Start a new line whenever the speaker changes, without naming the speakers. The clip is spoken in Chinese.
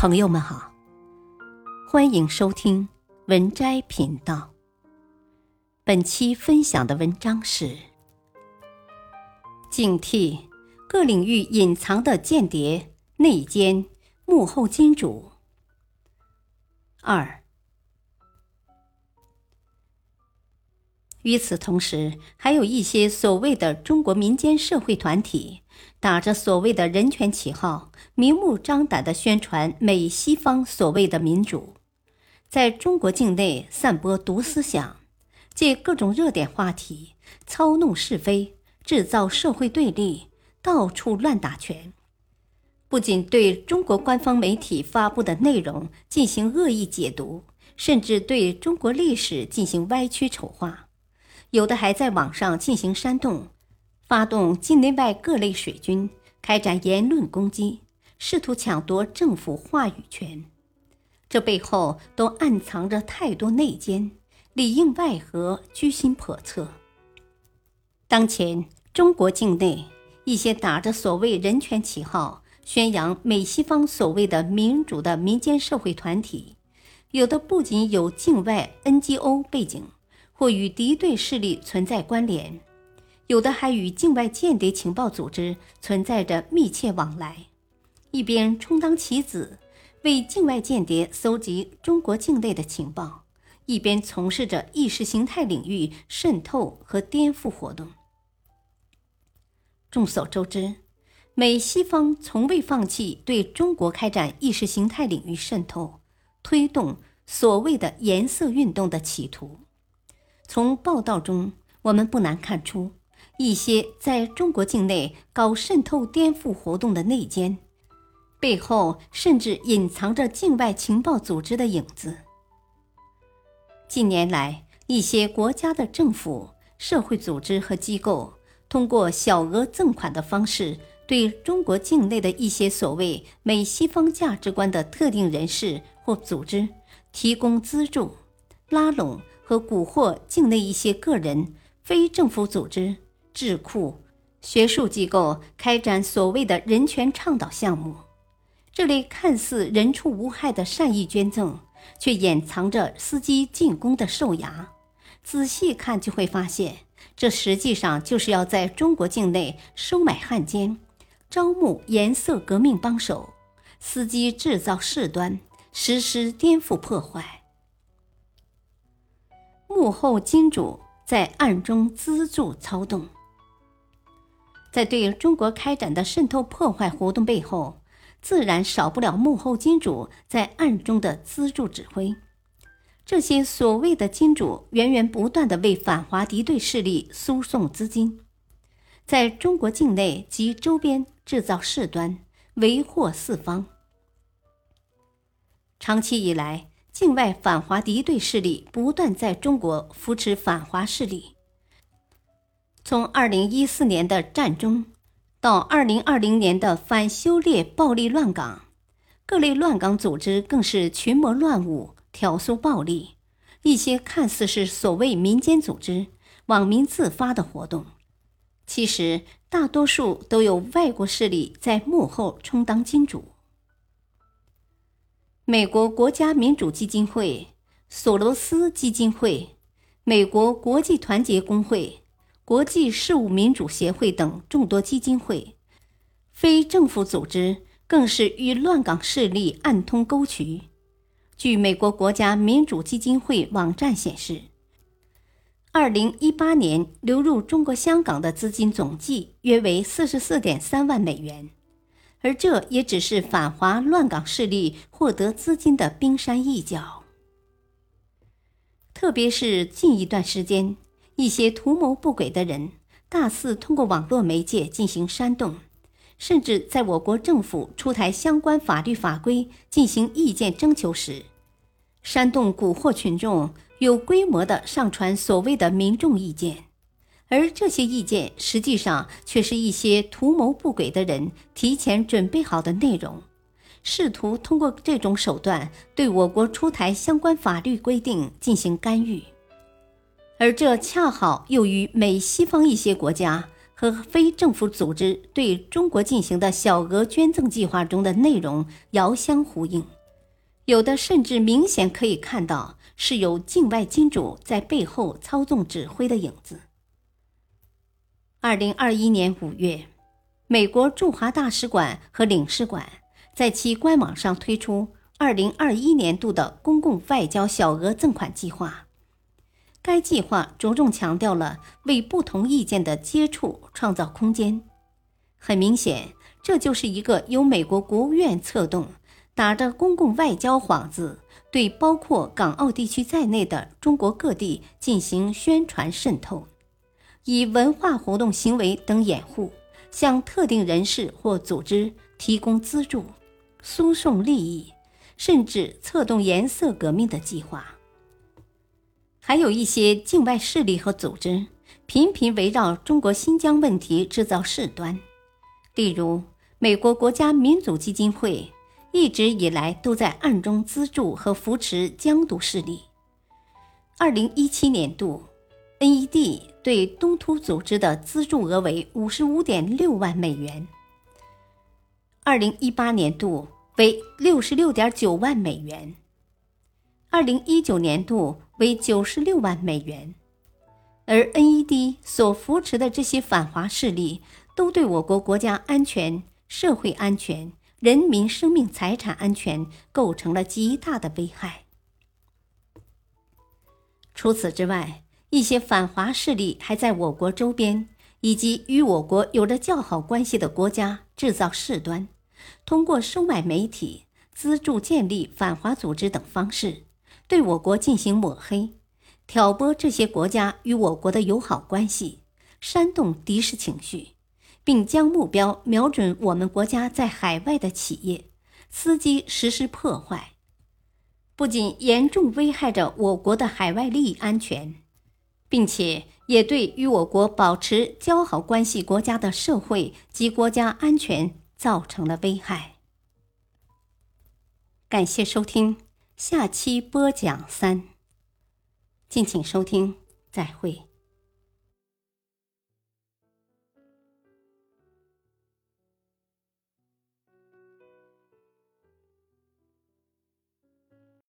朋友们好，欢迎收听文摘频道。本期分享的文章是：警惕各领域隐藏的间谍、内奸、幕后金主。二。与此同时，还有一些所谓的中国民间社会团体，打着所谓的人权旗号，明目张胆地宣传美西方所谓的民主，在中国境内散播毒思想，借各种热点话题操弄是非，制造社会对立，到处乱打拳。不仅对中国官方媒体发布的内容进行恶意解读，甚至对中国历史进行歪曲丑化。有的还在网上进行煽动，发动境内外各类水军，开展言论攻击，试图抢夺政府话语权。这背后都暗藏着太多内奸，里应外合，居心叵测。当前中国境内一些打着所谓人权旗号，宣扬美西方所谓的民主的民间社会团体，有的不仅有境外 NGO 背景。或与敌对势力存在关联，有的还与境外间谍情报组织存在着密切往来，一边充当棋子，为境外间谍搜集中国境内的情报，一边从事着意识形态领域渗透和颠覆活动。众所周知，美西方从未放弃对中国开展意识形态领域渗透、推动所谓的颜色运动的企图。从报道中，我们不难看出，一些在中国境内搞渗透、颠覆活动的内奸，背后甚至隐藏着境外情报组织的影子。近年来，一些国家的政府、社会组织和机构，通过小额赠款的方式，对中国境内的一些所谓美西方价值观的特定人士或组织提供资助、拉拢。和蛊惑境内一些个人、非政府组织、智库、学术机构开展所谓的人权倡导项目，这类看似人畜无害的善意捐赠，却掩藏着伺机进攻的兽牙。仔细看就会发现，这实际上就是要在中国境内收买汉奸，招募颜色革命帮手，伺机制造事端，实施颠覆破坏。幕后金主在暗中资助操纵，在对中国开展的渗透破坏活动背后，自然少不了幕后金主在暗中的资助指挥。这些所谓的金主源源不断的为反华敌对势力输送资金，在中国境内及周边制造事端，为祸四方。长期以来。境外反华敌对势力不断在中国扶持反华势力。从二零一四年的战中，到二零二零年的反修炼暴力乱港，各类乱港组织更是群魔乱舞、挑唆暴力。一些看似是所谓民间组织、网民自发的活动，其实大多数都有外国势力在幕后充当金主。美国国家民主基金会、索罗斯基金会、美国国际团结工会、国际事务民主协会等众多基金会、非政府组织更是与乱港势力暗通沟渠。据美国国家民主基金会网站显示，二零一八年流入中国香港的资金总计约为四十四点三万美元。而这也只是反华乱港势力获得资金的冰山一角。特别是近一段时间，一些图谋不轨的人大肆通过网络媒介进行煽动，甚至在我国政府出台相关法律法规进行意见征求时，煽动蛊惑群众，有规模的上传所谓的民众意见。而这些意见实际上却是一些图谋不轨的人提前准备好的内容，试图通过这种手段对我国出台相关法律规定进行干预。而这恰好又与美西方一些国家和非政府组织对中国进行的小额捐赠计划中的内容遥相呼应，有的甚至明显可以看到是有境外金主在背后操纵指挥的影子。二零二一年五月，美国驻华大使馆和领事馆在其官网上推出二零二一年度的公共外交小额赠款计划。该计划着重强调了为不同意见的接触创造空间。很明显，这就是一个由美国国务院策动、打着公共外交幌子，对包括港澳地区在内的中国各地进行宣传渗透，以文化活动行为等掩护，向特定人士或组织提供资助、输送利益，甚至策动颜色革命的计划。还有一些境外势力和组织频频围绕中国新疆问题制造事端，例如，美国国家民主基金会一直以来都在暗中资助和扶持疆独势力。二零一七年度，NED 对东突组织的资助额为五十五点六万美元，二零一八年度为六十六点九万美元。二零一九年度为九十六万美元，而 NED 所扶持的这些反华势力，都对我国国家安全、社会安全、人民生命财产安全构成了极大的危害。除此之外，一些反华势力还在我国周边以及与我国有着较好关系的国家制造事端，通过收买媒体、资助建立反华组织等方式。对我国进行抹黑，挑拨这些国家与我国的友好关系，煽动敌视情绪，并将目标瞄准我们国家在海外的企业，伺机实施破坏，不仅严重危害着我国的海外利益安全，并且也对与我国保持交好关系国家的社会及国家安全造成了危害。感谢收听。下期播讲三，敬请收听，再会。